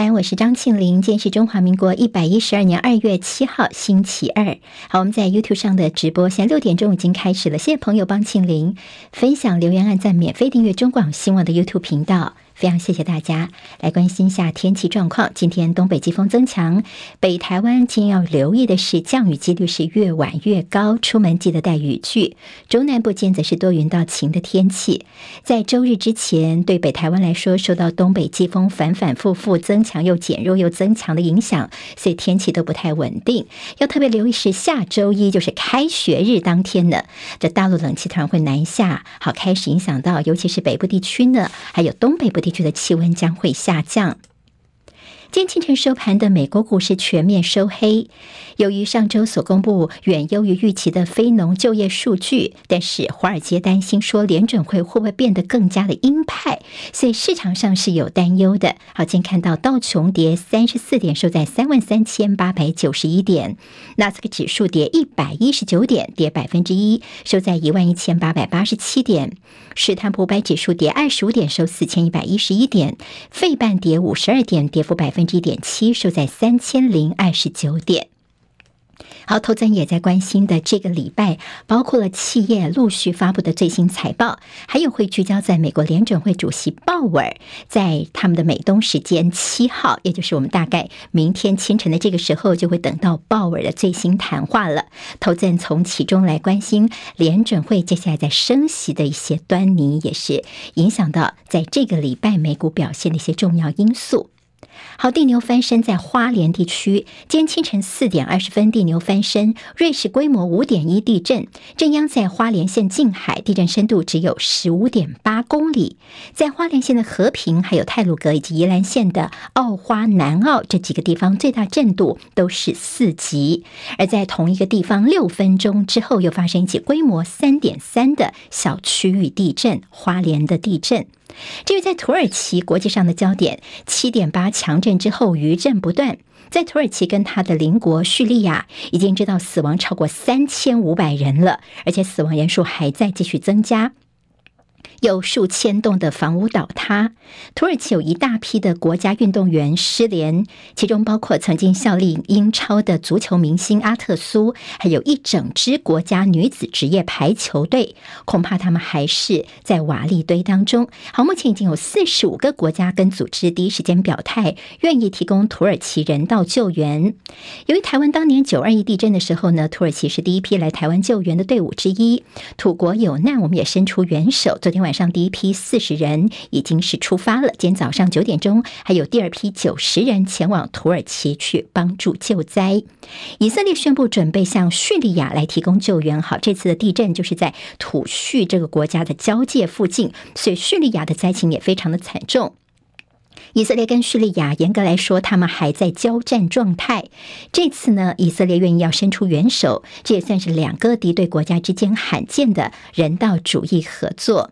山，我是张庆林。今天是中华民国一百一十二年二月七号，星期二。好，我们在 YouTube 上的直播，现在六点钟已经开始了。谢谢朋友帮庆林分享、留言、按赞、免费订阅中广新闻的 YouTube 频道。非常谢谢大家来关心一下天气状况。今天东北季风增强，北台湾今天要留意的是降雨几率是越晚越高，出门记得带雨具。中南部间则是多云到晴的天气。在周日之前，对北台湾来说，受到东北季风反反复复增强又减弱又增强的影响，所以天气都不太稳定。要特别留意是下周一，就是开学日当天呢，这大陆冷气团会南下，好开始影响到，尤其是北部地区呢，还有东北部地区。区的气温将会下降。今天清晨收盘的美国股市全面收黑，由于上周所公布远优于预期的非农就业数据，但是华尔街担心说联准会会不会变得更加的鹰派，所以市场上是有担忧的。好，今看到道琼跌三十四点，收在三万三千八百九十一点；纳斯克指数跌一百一十九点，跌百分之一，收在一万一千八百八十七点；史坦普百指数跌二十五点，收四千一百一十一点；费半跌五十二点，跌幅百分。分之一点七，收在三千零二十九点。好，投资人也在关心的这个礼拜，包括了企业陆续发布的最新财报，还有会聚焦在美国联准会主席鲍尔在他们的美东时间七号，也就是我们大概明天清晨的这个时候，就会等到鲍尔的最新谈话了。投资人从其中来关心联准会接下来在升息的一些端倪，也是影响到在这个礼拜美股表现的一些重要因素。好，地牛翻身在花莲地区。今天清晨四点二十分，地牛翻身，瑞士规模五点一地震，震央在花莲县近海，地震深度只有十五点八公里。在花莲县的和平、还有太鲁阁以及宜兰县的澳花、南澳这几个地方，最大震度都是四级。而在同一个地方，六分钟之后又发生一起规模三点三的小区域地震，花莲的地震。至于在土耳其国际上的焦点，七点八强震之后余震不断，在土耳其跟他的邻国叙利亚已经知道死亡超过三千五百人了，而且死亡人数还在继续增加。有数千栋的房屋倒塌，土耳其有一大批的国家运动员失联，其中包括曾经效力英超的足球明星阿特苏，还有一整支国家女子职业排球队，恐怕他们还是在瓦砾堆当中。好，目前已经有四十五个国家跟组织第一时间表态，愿意提供土耳其人道救援。由于台湾当年九二一地震的时候呢，土耳其是第一批来台湾救援的队伍之一，土国有难，我们也伸出援手。昨天晚。晚上第一批四十人已经是出发了，今天早上九点钟还有第二批九十人前往土耳其去帮助救灾。以色列宣布准备向叙利亚来提供救援。好，这次的地震就是在土叙这个国家的交界附近，所以叙利亚的灾情也非常的惨重。以色列跟叙利亚严格来说，他们还在交战状态。这次呢，以色列愿意要伸出援手，这也算是两个敌对国家之间罕见的人道主义合作。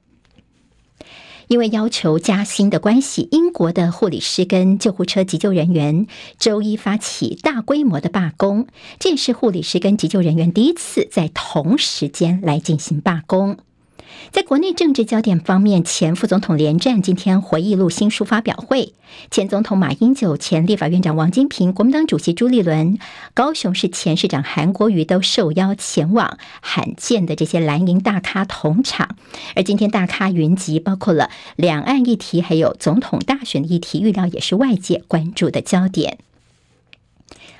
因为要求加薪的关系，英国的护理师跟救护车急救人员周一发起大规模的罢工，这也是护理师跟急救人员第一次在同时间来进行罢工。在国内政治焦点方面，前副总统连战今天回忆录新书发表会，前总统马英九、前立法院长王金平、国民党主席朱立伦、高雄市前市长韩国瑜都受邀前往，罕见的这些蓝营大咖同场。而今天大咖云集，包括了两岸议题，还有总统大选的议题，预料也是外界关注的焦点。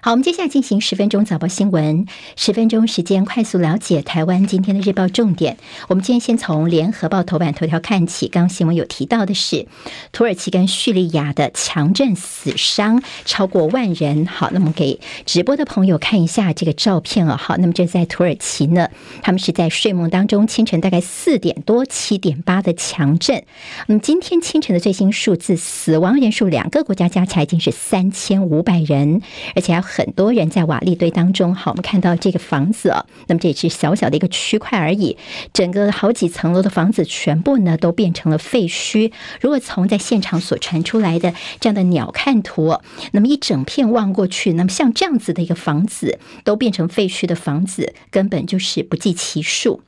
好，我们接下来进行十分钟早报新闻。十分钟时间，快速了解台湾今天的日报重点。我们今天先从联合报头版头条看起。刚新闻有提到的是，土耳其跟叙利亚的强震死伤超过万人。好，那么给直播的朋友看一下这个照片啊。好，那么这在土耳其呢，他们是在睡梦当中，清晨大概四点多，七点八的强震。那么今天清晨的最新数字，死亡人数两个国家加起来已经是三千五百人，而且还。很多人在瓦砾堆当中，好，我们看到这个房子啊，那么这也是小小的一个区块而已，整个好几层楼的房子全部呢都变成了废墟。如果从在现场所传出来的这样的鸟瞰图，那么一整片望过去，那么像这样子的一个房子都变成废墟的房子，根本就是不计其数。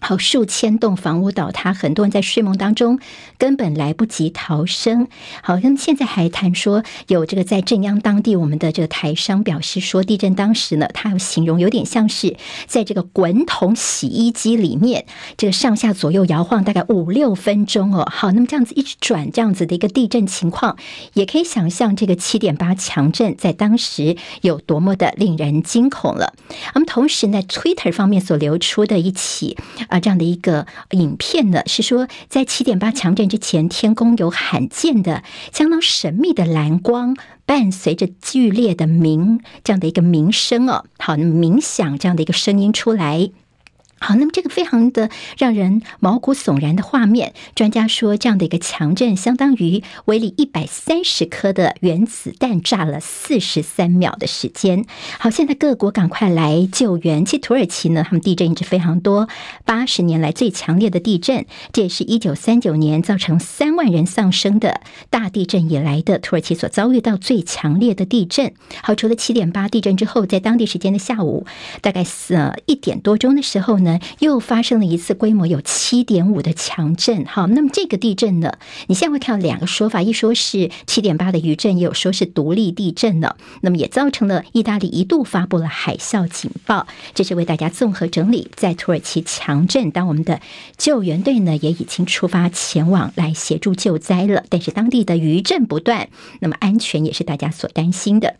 好，数千栋房屋倒塌，很多人在睡梦当中根本来不及逃生。好，那么现在还谈说有这个在震央当地，我们的这个台商表示说，地震当时呢，他有形容有点像是在这个滚筒洗衣机里面，这个上下左右摇晃大概五六分钟哦。好，那么这样子一直转，这样子的一个地震情况，也可以想象这个七点八强震在当时有多么的令人惊恐了。那么同时呢，Twitter 方面所流出的一起。啊，这样的一个影片呢，是说在七点八强震之前，天空有罕见的、相当神秘的蓝光，伴随着剧烈的鸣这样的一个鸣声哦，好，鸣响这样的一个声音出来。好，那么这个非常的让人毛骨悚然的画面，专家说这样的一个强震，相当于威力一百三十颗的原子弹炸了四十三秒的时间。好，现在各国赶快来救援。其实土耳其呢，他们地震一直非常多，八十年来最强烈的地震，这也是一九三九年造成三万人丧生的大地震以来的土耳其所遭遇到最强烈的地震。好，除了七点八地震之后，在当地时间的下午大概呃一点多钟的时候呢。又发生了一次规模有七点五的强震，好，那么这个地震呢，你现在会看到两个说法，一说是七点八的余震，也有说是独立地震了，那么也造成了意大利一度发布了海啸警报。这是为大家综合整理，在土耳其强震，当我们的救援队呢也已经出发前往来协助救灾了，但是当地的余震不断，那么安全也是大家所担心的。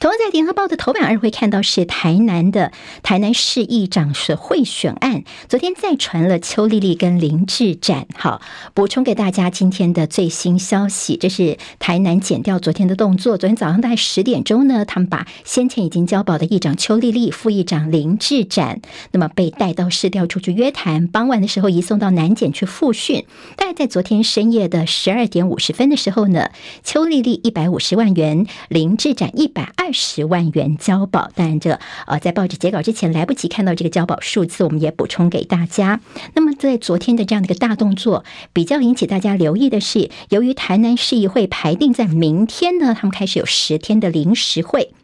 同样在《联合报》的头版二会看到是台南的台南市议长是贿选案，昨天再传了邱丽丽跟林志展。好，补充给大家今天的最新消息，这是台南检调昨天的动作。昨天早上大概十点钟呢，他们把先前已经交保的议长邱丽丽、副议长林志展，那么被带到市调处去约谈。傍晚的时候移送到南检去复讯。大概在昨天深夜的十二点五十分的时候呢，邱丽丽一百五十万元，林志展一百二。二十万元交保，当然这呃，在报纸截稿之前来不及看到这个交保数字，我们也补充给大家。那么在昨天的这样的一个大动作，比较引起大家留意的是，由于台南市议会排定在明天呢，他们开始有十天的临时会。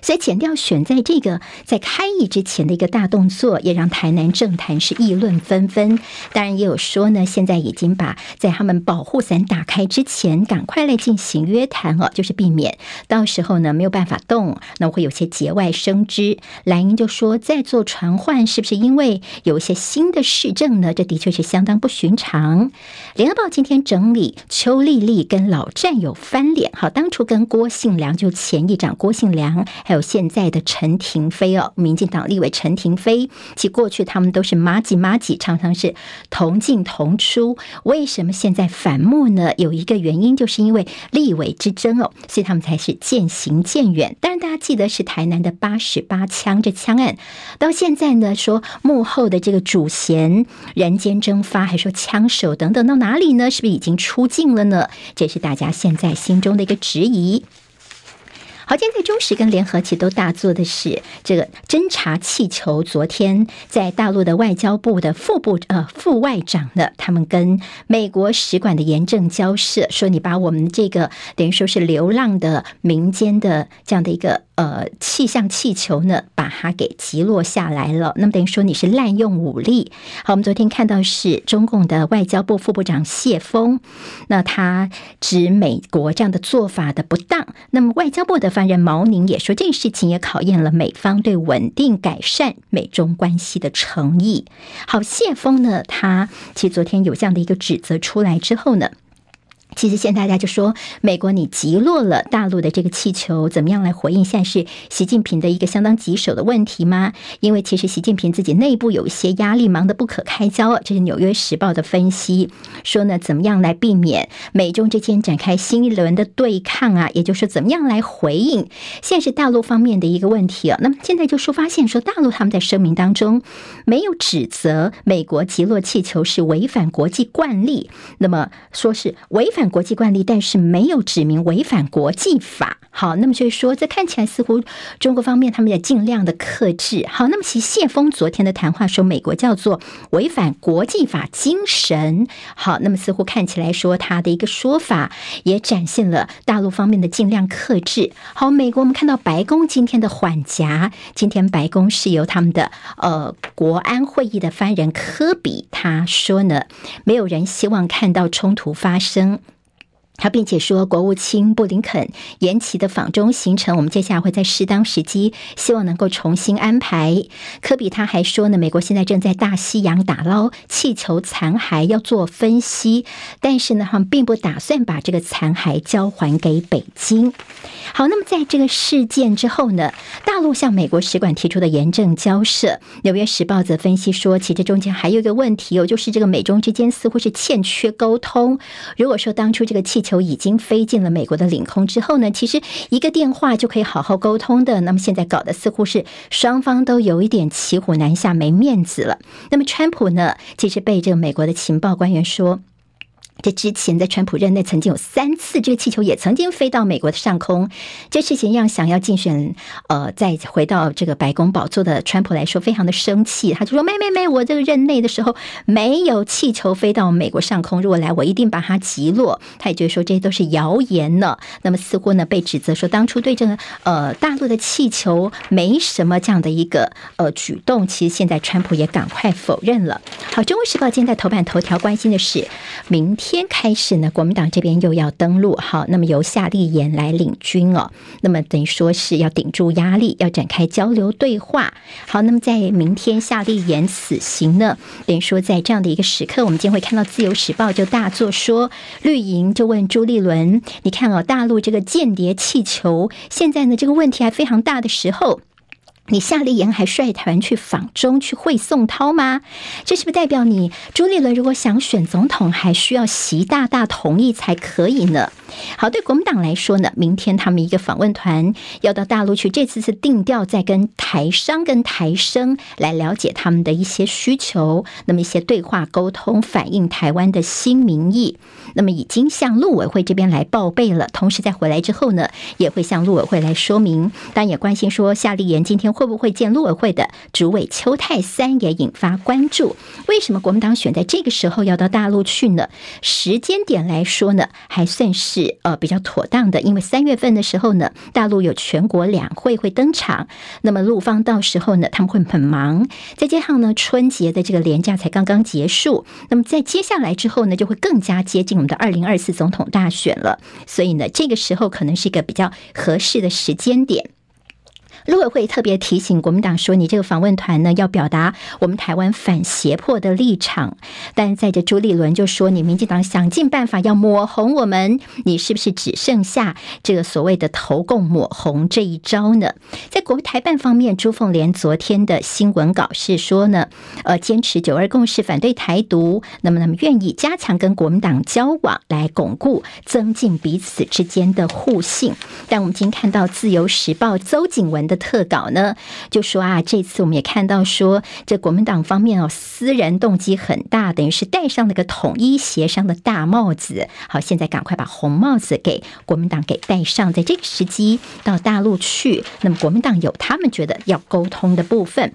所以检调选在这个在开议之前的一个大动作，也让台南政坛是议论纷纷。当然也有说呢，现在已经把在他们保护伞打开之前，赶快来进行约谈哦，就是避免到时候呢没有办法动，那会有些节外生枝。蓝营就说再做传唤，是不是因为有一些新的事证呢？这的确是相当不寻常。联合报今天整理邱丽丽跟老战友翻脸，好，当初跟郭信良就前议长郭信良。还有现在的陈亭妃哦，民进党立委陈亭妃，其过去他们都是麻吉麻吉，常常是同进同出。为什么现在反目呢？有一个原因，就是因为立委之争哦，所以他们才是渐行渐远。当然，大家记得是台南的八十八枪这枪案，到现在呢，说幕后的这个主嫌人间蒸发，还说枪手等等到哪里呢？是不是已经出境了呢？这是大家现在心中的一个质疑。好，今天在中时跟联合其实都大做的是这个侦察气球。昨天在大陆的外交部的副部呃副外长呢，他们跟美国使馆的严正交涉，说你把我们这个等于说是流浪的民间的这样的一个。呃，气象气球呢，把它给击落下来了。那么等于说你是滥用武力。好，我们昨天看到是中共的外交部副部长谢峰，那他指美国这样的做法的不当。那么外交部的发言人毛宁也说，这个事情也考验了美方对稳定改善美中关系的诚意。好，谢峰呢，他其实昨天有这样的一个指责出来之后呢。其实现在大家就说，美国你击落了大陆的这个气球，怎么样来回应？现在是习近平的一个相当棘手的问题吗？因为其实习近平自己内部有一些压力，忙得不可开交。这是《纽约时报》的分析说呢，怎么样来避免美中之间展开新一轮的对抗啊？也就是说，怎么样来回应？现在是大陆方面的一个问题啊。那么现在就说发现说，大陆他们在声明当中没有指责美国击落气球是违反国际惯例，那么说是违反。反国际惯例，但是没有指明违反国际法。好，那么就是说，这看起来似乎中国方面他们也尽量的克制。好，那么其谢峰昨天的谈话说，美国叫做违反国际法精神。好，那么似乎看起来说他的一个说法也展现了大陆方面的尽量克制。好，美国我们看到白宫今天的缓颊，今天白宫是由他们的呃国安会议的发言人科比他说呢，没有人希望看到冲突发生。他并且说，国务卿布林肯延期的访中行程，我们接下来会在适当时机，希望能够重新安排。科比他还说呢，美国现在正在大西洋打捞气球残骸，要做分析，但是呢，他们并不打算把这个残骸交还给北京。好，那么在这个事件之后呢，大陆向美国使馆提出的严正交涉。纽约时报则分析说，其实中间还有一个问题哦，就是这个美中之间似乎是欠缺沟通。如果说当初这个气球都已经飞进了美国的领空之后呢，其实一个电话就可以好好沟通的。那么现在搞得似乎是双方都有一点骑虎难下，没面子了。那么川普呢，其实被这个美国的情报官员说。这之前在川普任内曾经有三次，这个气球也曾经飞到美国的上空。这事情让想要竞选呃再回到这个白宫宝座的川普来说，非常的生气。他就说：“没没没，我这个任内的时候没有气球飞到美国上空，如果来，我一定把它击落。”他也觉得说这些都是谣言呢。那么似乎呢被指责说当初对这个呃大陆的气球没什么这样的一个呃举动。其实现在川普也赶快否认了。好，《中国时报》今天在头版头条关心的是明天。天开始呢，国民党这边又要登陆，好，那么由夏立言来领军哦，那么等于说是要顶住压力，要展开交流对话。好，那么在明天夏立言死刑呢，等于说在这样的一个时刻，我们今天会看到《自由时报》就大作说，绿营就问朱立伦，你看哦，大陆这个间谍气球，现在呢这个问题还非常大的时候。你夏立言还率团去访中去会宋涛吗？这是不是代表你朱立伦如果想选总统，还需要习大大同意才可以呢？好，对国民党来说呢，明天他们一个访问团要到大陆去，这次是定调在跟台商跟台生来了解他们的一些需求，那么一些对话沟通，反映台湾的新民意。那么已经向陆委会这边来报备了，同时在回来之后呢，也会向陆委会来说明。但也关心说夏立言今天会不会见陆委会的主委邱泰三，也引发关注。为什么国民党选在这个时候要到大陆去呢？时间点来说呢，还算是。呃，比较妥当的，因为三月份的时候呢，大陆有全国两会会登场，那么陆方到时候呢，他们会很忙，再加上呢，春节的这个连假才刚刚结束，那么在接下来之后呢，就会更加接近我们的二零二四总统大选了，所以呢，这个时候可能是一个比较合适的时间点。陆委会特别提醒国民党说：“你这个访问团呢，要表达我们台湾反胁迫的立场。”但在这朱立伦就说：“你民进党想尽办法要抹红我们，你是不是只剩下这个所谓的投共抹红这一招呢？”在国台办方面，朱凤莲昨天的新闻稿是说呢：“呃，坚持九二共识，反对台独，那么那么愿意加强跟国民党交往，来巩固、增进彼此之间的互信。”但我们今天看到《自由时报》邹景文的。特稿呢，就说啊，这次我们也看到说，这国民党方面哦，私人动机很大，等于是戴上了个统一协商的大帽子。好，现在赶快把红帽子给国民党给戴上，在这个时机到大陆去，那么国民党有他们觉得要沟通的部分。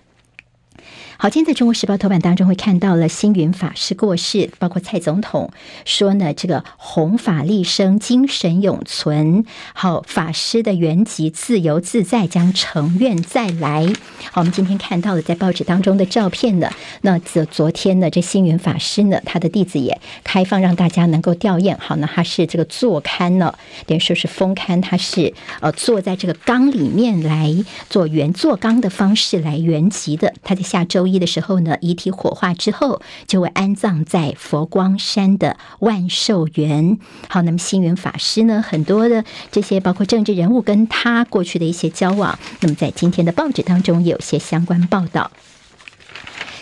好，今天在中国时报头版当中会看到了星云法师过世，包括蔡总统说呢，这个弘法利生，精神永存。好，法师的圆寂自由自在，将成愿再来。好，我们今天看到了在报纸当中的照片呢，那这昨天呢，这星云法师呢，他的弟子也开放让大家能够吊唁。好，那他是这个坐龛呢，等于说是封龛，他是呃坐在这个缸里面来做圆坐缸的方式来圆寂的。他在下周一的时候呢，遗体火化之后就会安葬在佛光山的万寿园。好，那么星云法师呢，很多的这些包括政治人物跟他过去的一些交往，那么在今天的报纸当中也有些相关报道。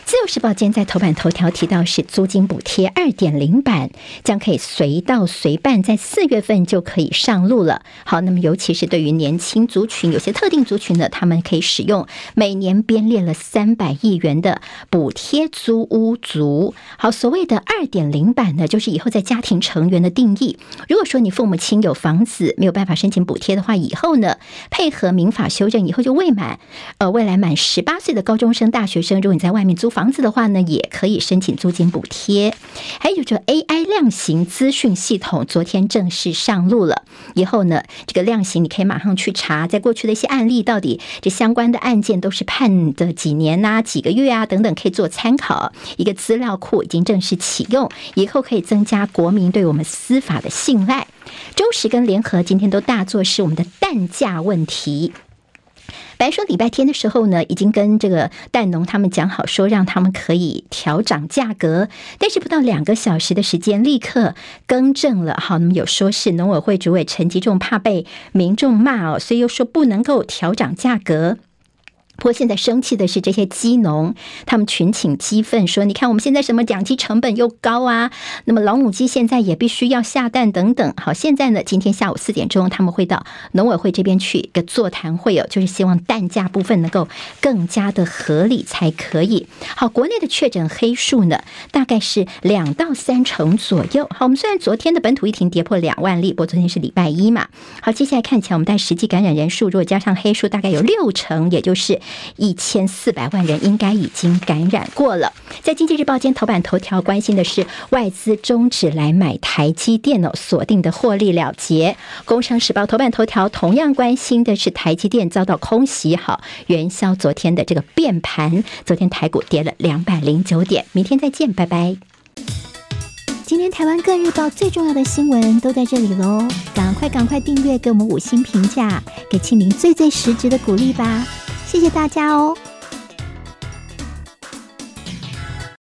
自由时报今天在头版头条提到是租金补贴二点零版将可以随到随办，在四月份就可以上路了。好，那么尤其是对于年轻族群，有些特定族群呢，他们可以使用每年编列了三百亿元的补贴租屋族。好，所谓的二点零版呢，就是以后在家庭成员的定义，如果说你父母亲有房子没有办法申请补贴的话，以后呢，配合民法修正以后就未满呃未来满十八岁的高中生、大学生，如果你在外面租房子的话呢，也可以申请租金补贴。还有这 AI 量刑资讯系统，昨天正式上路了。以后呢，这个量刑你可以马上去查，在过去的一些案例，到底这相关的案件都是判的几年呐、啊、几个月啊等等，可以做参考。一个资料库已经正式启用，以后可以增加国民对我们司法的信赖。中时跟联合今天都大作是我们的蛋价问题。本来说礼拜天的时候呢，已经跟这个蛋农他们讲好，说让他们可以调涨价格，但是不到两个小时的时间，立刻更正了。好，那么有说是农委会主委陈吉仲怕被民众骂哦，所以又说不能够调涨价格。不过现在生气的是这些鸡农，他们群情激愤，说：“你看我们现在什么养鸡成本又高啊，那么老母鸡现在也必须要下蛋等等。”好，现在呢，今天下午四点钟他们会到农委会这边去一个座谈会哦，就是希望蛋价部分能够更加的合理才可以。好，国内的确诊黑数呢，大概是两到三成左右。好，我们虽然昨天的本土疫情跌破两万例，不过昨天是礼拜一嘛。好，接下来看起来我们在实际感染人数，如果加上黑数，大概有六成，也就是。一千四百万人应该已经感染过了。在经济日报间头版头条关心的是外资终止来买台积电哦，锁定的获利了结。工商时报头版头条同样关心的是台积电遭到空袭，好，元宵昨天的这个变盘，昨天台股跌了两百零九点。明天再见，拜拜。今天台湾各日报最重要的新闻都在这里喽，赶快赶快订阅，给我们五星评价，给庆玲最最实质的鼓励吧。谢谢大家哦。